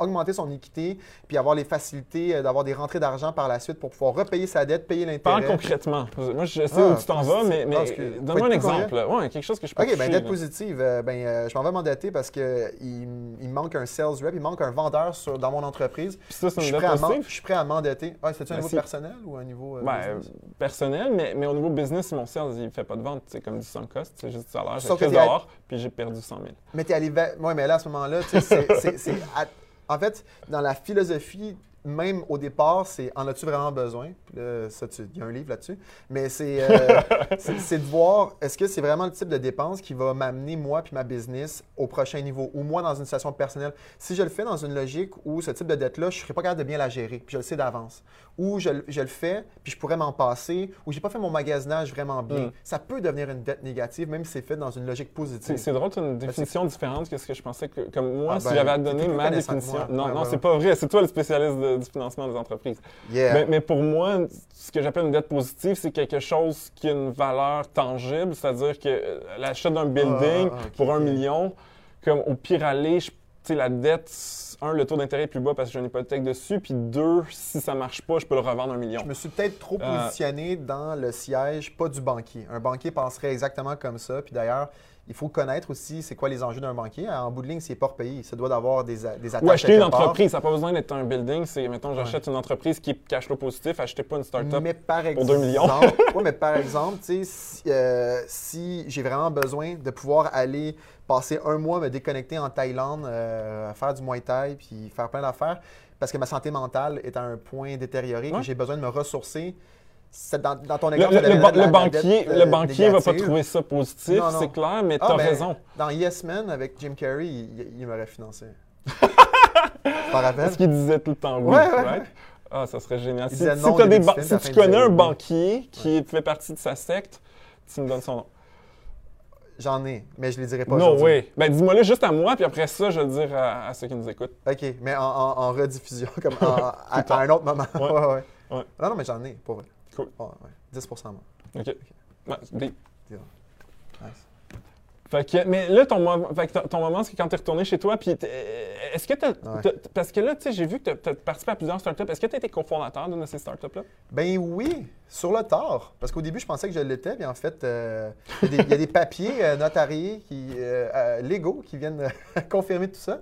augmenter son équité, puis avoir les facilités euh, d'avoir des rentrées d'argent par la suite pour pouvoir repayer sa dette, payer Parle l'intérêt. concrètement. Moi, je sais Ah, où tu t'en vas, mais, donne-moi un exemple. Ouais, quelque chose que je peux OK, ben dette là. positive, euh, ben, euh, je m'en vais m'endetter parce qu'il il manque un sales rep, il manque un vendeur sur, dans mon entreprise. Puis ça, Je c'est une prêt dette positive? je suis prêt à m'endetter. Ah, C'est-tu un niveau personnel ou un niveau euh, Ben, personnel, mais, mais au niveau business, mon sales, il fait pas de vente. C'est comme du sans cost. C'est juste du salaire. J'ai Sauf que t'es puis j'ai perdu 100 000. Mais tu es allé. Oui, mais là, à ce moment-là, tu sais, c'est- En fait, dans la philosophie même au départ, c'est en as-tu vraiment besoin? Là, ça, il y a un livre là-dessus. Mais c'est euh, c'est- c'est de voir, est-ce que c'est vraiment le type de dépense qui va m'amener, moi puis ma business, au prochain niveau? Ou moi, dans une situation personnelle. Si je le fais dans une logique où ce type de dette-là, je ne serais pas capable de bien la gérer, puis je le sais d'avance. Ou je, le- je le fais, puis je pourrais m'en passer, ou j'ai pas fait mon magasinage vraiment bien. Mm. Ça peut devenir une dette négative, même si c'est fait dans une logique positive. c'est drôle, tu as une définition différente que ce que je pensais que. Comme moi, Ah si ben, j'avais à donner ma définition. Non, Ouais, non, ouais, c'est pas vrai. C'est toi le spécialiste de- du financement des entreprises. Yeah. Mais, mais pour moi, ce que j'appelle une dette positive, c'est quelque chose qui a une valeur tangible, c'est-à-dire que euh, l'achat d'un building Ah, ah, ok, pour un million, comme au pire aller, je- tu sais, la dette, un, le taux d'intérêt est plus bas parce que j'ai une hypothèque dessus, puis deux, si ça marche pas, je peux le revendre un million. Je me suis peut-être trop Euh, positionné dans le siège, pas du banquier. Un banquier penserait exactement comme ça. Puis d'ailleurs, il faut connaître aussi c'est quoi les enjeux d'un banquier. En bout de ligne, c'est pas repayé. Ça doit avoir des, des attaches. Ou acheter une entreprise, ça n'a pas besoin d'être un building, c'est, mettons, j'achète une entreprise qui est cash flow positif, achetez pas une start-up. Mais par pour exemple, 2 millions. ouais, mais par exemple, si, euh, si j'ai vraiment besoin de pouvoir aller passer un mois me déconnecter en Thaïlande, euh, faire du Muay Thai, puis faire plein d'affaires, parce que ma santé mentale est à un point détérioré, Ouais. que j'ai besoin de me ressourcer. Dans, dans ton Le, exemple, le- la- banquier, dette, euh, le banquier va pas trouver ça positif, Non, non. c'est clair, mais Ah, t'as ben, raison. Dans Yes Man, avec Jim Carrey, il, il m'aurait financé. Parce qu'il disait tout le temps oui, Ouais, ouais, right? ouais. Ah, ça serait génial. Il Si, non des tu connais un oui. banquier qui fait partie de sa secte, tu me donnes son nom. J'en ai, mais je ne les dirai pas No aujourd'hui. way. Ben, dis-moi-le juste à moi, puis après ça, je vais le dire à, à ceux qui nous écoutent. OK, mais en, en- en rediffusion, comme en- à, à un autre moment. Ouais. Ouais. Non, non, mais j'en ai, pour vrai. Cool. Ouais. 10 moi. OK. Ouais, des- Nice. Fait que, mais là, ton, mo- fait que ton- moment, c'est quand tu es retourné chez toi, puis est-ce que tu Ouais. Parce que là, tu sais, j'ai vu que tu as participé à plusieurs startups. Est-ce que tu as été cofondateur d'une de ces startups-là? Ben oui, sur le tard. Parce qu'au début, je pensais que je l'étais, puis en fait, euh, il y, a des- il y a des papiers euh, notariés qui, euh, légaux qui viennent confirmer tout ça.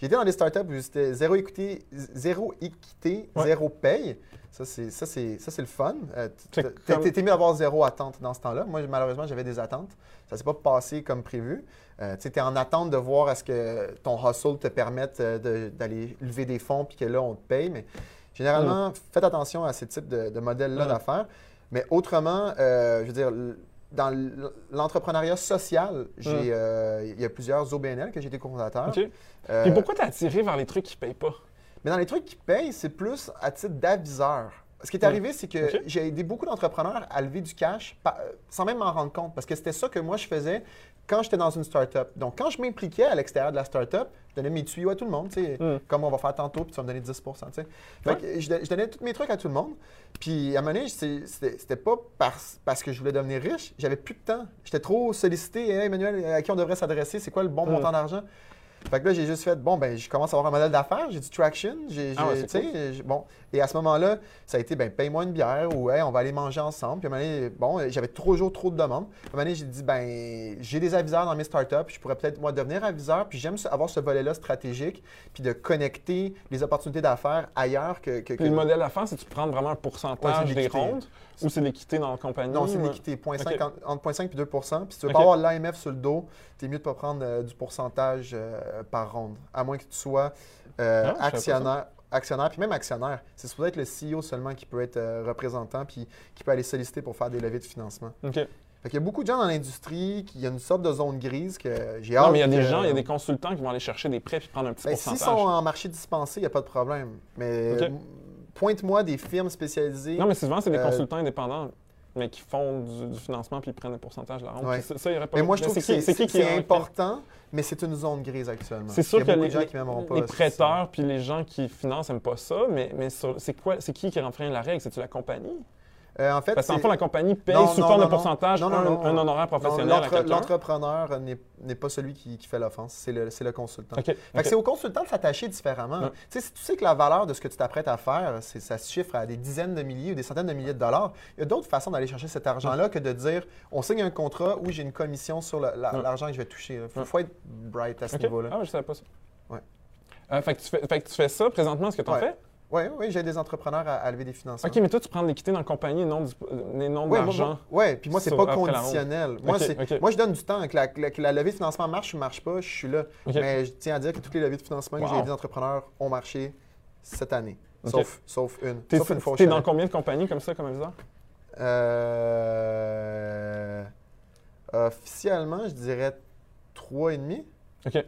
Été dans des startups où c'était zéro équité, zéro, équité, Ouais. zéro paye. Ça, c'est, ça, c'est, ça, c'est le fun. Euh, t- C'est t- comme- T'es mieux d'avoir zéro attente dans ce temps-là. Moi, malheureusement, j'avais des attentes. Ça s'est pas passé comme prévu. Euh, tu es en attente de voir à ce que ton hustle te permette euh, de- d'aller lever des fonds puis que là, on te paye. Mais généralement, faites attention à ces types de, de modèles-là Mm. d'affaires. Mais autrement, euh, je veux dire, dans l'entrepreneuriat social, j'ai, euh, il y a plusieurs OBNL que j'ai été cofondateur. OK. Euh, Puis pourquoi t'es attiré vers les trucs qui payent pas? Mais dans les trucs qui payent, c'est plus à titre d'aviseur. Ce qui est arrivé, c'est que j'ai aidé beaucoup d'entrepreneurs à lever du cash euh, sans même m'en rendre compte. Parce que c'était ça que moi, je faisais quand j'étais dans une startup. Donc, quand je m'impliquais à l'extérieur de la startup, je donnais mes tuyaux à tout le monde, tu sais, Mm. comme on va faire tantôt, puis tu vas me donner 10 tu sais. Fait que je, don- je donnais tous mes trucs à tout le monde. Puis, à un moment donné, c'était c'était pas parce, parce que je voulais devenir riche. J'avais plus de temps. J'étais trop sollicité. Hey, Emmanuel, à qui on devrait s'adresser? C'est quoi le bon Mm. montant d'argent? Fait que là, j'ai juste fait, bon, ben, je commence à avoir un modèle d'affaires, j'ai du traction, j'ai, Ah ouais, j'ai- bon. Et à ce moment-là, ça a été, ben, paye-moi une bière ou, hey, on va aller manger ensemble. Puis à un moment donné, bon, euh, j'avais toujours trop de demandes. À un moment donné, j'ai dit, ben, j'ai des aviseurs dans mes startups, je pourrais peut-être, moi, devenir aviseur, puis j'aime avoir ce volet-là stratégique, puis de connecter les opportunités d'affaires ailleurs que. que- Puis le modèle à faire, c'est tu prends vraiment un pourcentage des rondes ou c'est l'équité dans la compagnie? Non, c'est ou- l'équité. 0.5, Ok. en- Entre 0.5 et 2% Puis si tu veux pas avoir l'AMF sur le dos, c'est mieux de pas prendre euh, du pourcentage euh, par ronde. À moins que tu sois euh, Ah, actionnaire. Actionnaire, puis même actionnaire, c'est supposé être le CEO seulement qui peut être euh, représentant puis qui peut aller solliciter pour faire des levées de financement. OK. Fait qu'il y a beaucoup de gens dans l'industrie qui il y a une sorte de zone grise que j'ai hâte. Non, mais il y a des gens, il y a des consultants qui vont aller chercher des prêts puis prendre un petit Ben, S'ils pourcentage. sont en marché dispensé, il n'y a pas de problème. Mais pointe-moi des firmes spécialisées. Non, mais souvent, c'est des Euh, consultants indépendants, mais qui font du, du financement puis ils prennent un pourcentage de la. Ouais. Puis Ça, ça, il aurait pas Mais moi, je trouve que c'est est- important, mais c'est une zone grise actuellement. C'est sûr Il y que a beaucoup les, gens qui les c'est- prêteurs puis les gens qui financent n'aiment pas ça, mais, mais c'est qui qui enfreint la règle? C'est-tu la compagnie? Euh, en fait, Parce qu'en fond, la compagnie paye Non, sous non, forme de non, pourcentage un, honoraire professionnel l'entrepreneur n'est pas celui qui, qui fait l'offense, c'est le, consultant. OK, Fait OK. que c'est au consultant de s'attacher différemment. Sais, si tu sais que la valeur de ce que tu t'apprêtes à faire, ça se chiffre à des dizaines de milliers ou des centaines de milliers de dollars, il y a d'autres façons d'aller chercher cet argent-là que de dire on signe un contrat où j'ai une commission sur la- l'argent que je vais toucher. Il faut, être bright à ce niveau-là. Ah, je savais pas ça. Ouais. Euh, fait, que tu fais, fait que tu fais ça présentement, est-ce que tu en Ouais. fais? Oui, oui, j'ai des entrepreneurs à, à lever des financements. OK, mais toi, tu prends de l'équité dans la compagnie et non, du, non de Oui, puis moi, c'est pas conditionnel. Moi, je donne du temps. Que la, que la- que la levée de financement marche ou marche pas, je suis là. Mais je tiens à dire que toutes les levées de financement que j'ai Wow. aidées d'entrepreneurs ont marché cette année. Sauf, sauf une. T'es sauf une fois t'es dans combien de compagnies comme ça, comme aviseur? Euh, officiellement, je dirais trois et demi. OK.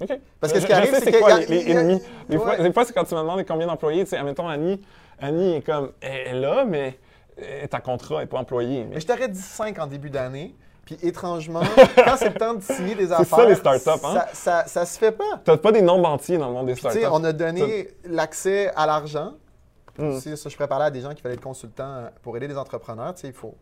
OK. Parce que Je- ce qui arrive, c'est c'est que quoi les, ennemis. Des fois, c'est quand tu me demandes combien d'employés. Tu sais, admettons, Annie, Annie est comme, elle est là, mais euh, ta contrat n'est pas employée. Mais Mais je t'aurais dit 5 en début d'année. Puis étrangement, quand c'est le temps de signer des affaires, ça, les startups, hein? ça, ça, ça se fait pas. t'as pas des nombres entiers dans le monde des Tu sais, startups. on a donné l'accès à l'argent. Mm. Tu sais, Ça, je parler à des gens qui veulent être consultants pour aider les entrepreneurs. Tu sais, il faut,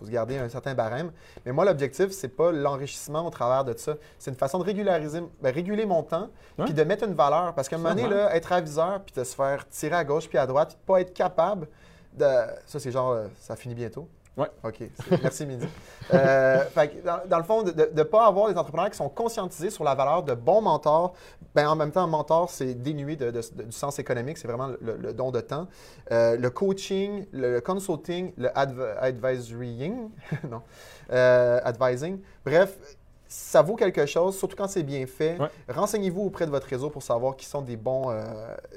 faut se garder un certain barème. Mais moi, l'objectif, c'est pas l'enrichissement au travers de ça. C'est une façon de régulariser, ben, réguler mon temps, puis de mettre une valeur. Parce qu'à un moment donné, là, être aviseur, puis de se faire tirer à gauche puis à droite, puis de pas être capable de. Ça, c'est genre, euh, ça finit bientôt. Ouais. OK. Merci, Midi. Euh, fait dans, dans le fond, de ne pas avoir des entrepreneurs qui sont conscientisés sur la valeur de bons mentors. Ben, en même temps, mentor, c'est dénué de- du sens économique, c'est vraiment le, don de temps. Euh, le coaching, le, le consulting, le adv- advisorying, non, euh, advising. Bref, ça vaut quelque chose, surtout quand c'est bien fait. Ouais. Renseignez-vous auprès de votre réseau pour savoir qui sont des bons, euh,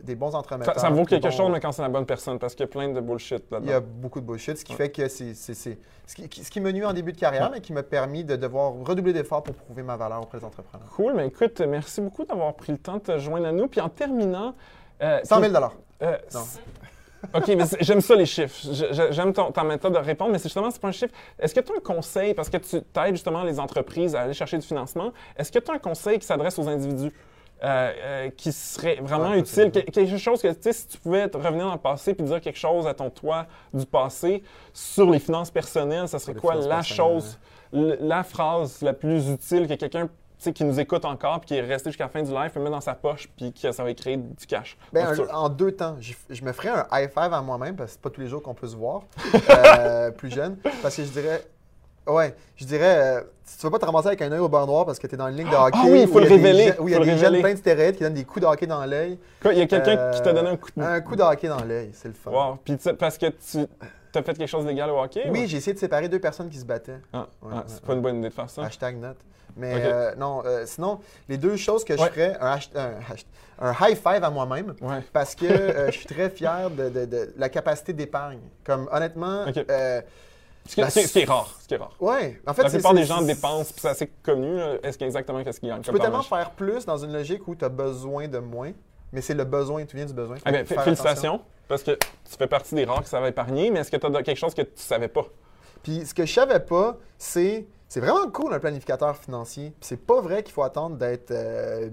des bons entremetteurs. ça, ça vaut quelque bons- chose, mais quand c'est la bonne personne, parce qu'il y a plein de bullshit il y a là-dedans. beaucoup de bullshit, ce qui Ouais. fait que c'est c'est- c'est- ce qui, ce qui me nuit en début de carrière, Ouais. mais qui m'a permis de devoir redoubler d'efforts pour prouver ma valeur auprès des entrepreneurs. Cool, mais écoute, merci beaucoup d'avoir pris le temps de te joindre à nous. Puis en terminant. euh, 100 000 euh, Non. OK, mais j'aime ça les chiffres. J'aime ton- ta méthode de répondre, mais c'est justement, c'est pas un chiffre. Est-ce que tu as un conseil, parce que tu aides justement les entreprises à aller chercher du financement, est-ce que tu as un conseil qui s'adresse aux individus? euh, euh, qui serait vraiment utile. Que- quelque chose que, tu sais, si tu pouvais te revenir dans le passé puis dire quelque chose à ton toi du passé sur les finances personnelles, ça serait les quoi la chose, la phrase la plus utile que quelqu'un qui nous écoute encore puis qui est resté jusqu'à la fin du live peut mettre dans sa poche puis que ça va créer du cash? Ben, le un- futur. en deux temps, je, je me ferais un high five à moi-même, parce que c'est pas tous les jours qu'on peut se voir, euh, plus jeune, parce que je dirais, ouais, je dirais, euh, si tu veux pas te ramasser avec un œil au beurre noir parce que tu es dans une ligne de hockey, Ah oui, il faut le révéler, il y a le des jeunes plein de stéroïdes qui donnent des coups de hockey dans l'œil. Quoi, Il y a quelqu'un qui t'a Euh, donné un coup de Un coup de hockey dans l'œil, c'est le fun. Wow. Puis parce que tu as fait quelque chose d'égal au hockey? Oui, ou- j'ai essayé de séparer deux personnes qui se battaient. Ah, Ouais, ah, c'est ouais. pas une bonne idée de faire ça. Hashtag note. Mais euh, non, euh, sinon, les deux choses que je ferais, un, un high five à moi-même, Ouais. parce que euh, je suis très fier de, de- de la capacité d'épargne. Comme honnêtement, Ok. euh, Ce qui, ce est rare. Ce qui est rare. ouais, en fait, la c'est- plupart des gens dépensent, puis c'est assez connu. Est-ce qu'il y a exactement qu'est-ce qu'ils gagnent? Tu peux tellement faire plus dans une logique où tu as besoin de moins, mais c'est le besoin, tu viens du besoin. Ah ben, félicitations, parce que tu fais partie des rares qui savent épargner, mais est-ce que tu as quelque chose que tu savais pas? Puis ce que je savais pas, c'est c'est vraiment cool un planificateur financier. Puis c'est pas vrai qu'il faut attendre d'être euh,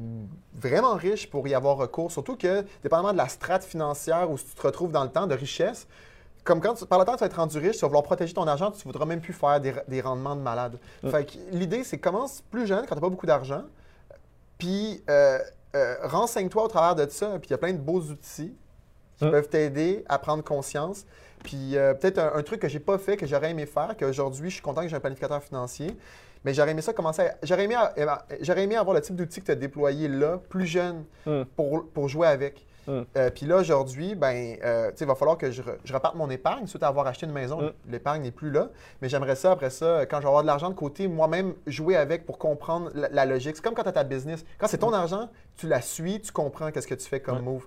vraiment riche pour y avoir recours. Surtout que, dépendamment de la strate financière où tu te retrouves dans le temps de richesse, comme quand tu- par le temps que tu vas être rendu riche, tu vas vouloir protéger ton argent, tu ne voudras même plus faire des, des rendements de malade. Mm. Fait que l'idée, c'est commence plus jeune quand tu n'as pas beaucoup d'argent, puis euh, euh, renseigne-toi au travers de ça. Puis il y a plein de beaux outils qui Mm. peuvent t'aider à prendre conscience. Puis euh, peut-être un, un truc que j'ai pas fait, que j'aurais aimé faire, qu'aujourd'hui, je suis content que j'ai un planificateur financier. Mais j'aurais aimé ça commencer à- J'aurais aimé, à- euh, j'aurais aimé avoir le type d'outil que tu as déployé là, plus jeune, pour, pour jouer avec. Mm. Euh, puis là, aujourd'hui, ben, euh, il va falloir que je, re- je reparte mon épargne suite à avoir acheté une maison. Mm. L'épargne n'est plus là. Mais j'aimerais ça, après ça, quand je vais avoir de l'argent de côté, moi-même jouer avec pour comprendre la, la logique. C'est comme quand tu as ta business. Quand c'est ton argent, tu la suis, tu comprends qu'est-ce que tu fais comme Mm. Move.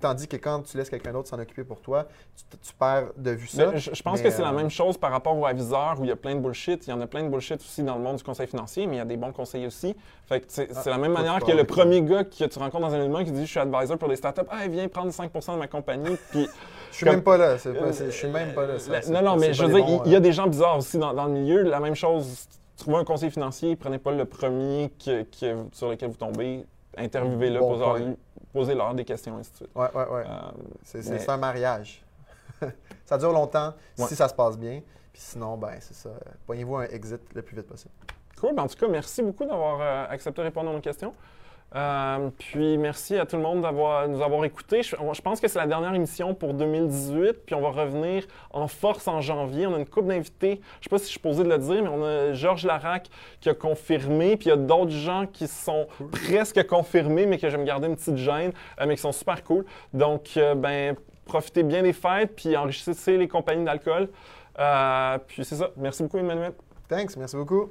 Tandis que quand tu laisses quelqu'un d'autre s'en occuper pour toi, tu, tu perds de vue ça. Mais je, je pense Mais, que c'est la euh, même chose par rapport au aviseur où il y a plein de bullshit. Il y en a plein de bullshit aussi dans le monde du conseil financier, mais il y a des bons conseillers aussi. Fait que c'est Ah, la même tu manière que le premier gars que tu rencontres dans un événement qui dit Je suis advisor pour les startups, ah, viens prendre 5% de ma compagnie. Puis, Je suis comme- même pas là. c'est pas- je suis même pas là. ça, non, non, mais je veux des dire, il bons, il y a euh, des gens bizarres aussi dans, dans le milieu. La même chose, trouvez un conseiller financier, prenez pas le premier que- que- sur lequel vous tombez, interviewez-le, Bon posez-leur des questions, ainsi de suite. Ouais, ouais, ouais. Euh, C'est mais- un mariage. ça dure longtemps Ouais. si ça se passe bien. Puis sinon, ben c'est ça. Poignez-vous un exit le plus vite possible. Cool. Ben, en tout cas, merci beaucoup d'avoir euh, accepté de répondre à nos questions. Euh, puis merci à tout le monde d'avoir nous avoir écoutés. Je, je pense que c'est la dernière émission pour 2018, puis on va revenir en force en janvier. On a une couple d'invités. Je sais pas si je suis posé de le dire, mais on a Georges Larac qui a confirmé, puis il y a d'autres gens qui sont presque confirmés, mais que je vais me garder une petite gêne, euh, mais qui sont super cool. Donc, euh, ben profitez bien des fêtes, puis enrichissez les compagnies d'alcool. Puis c'est ça. Merci beaucoup, Emmanuel. Thanks, merci beaucoup.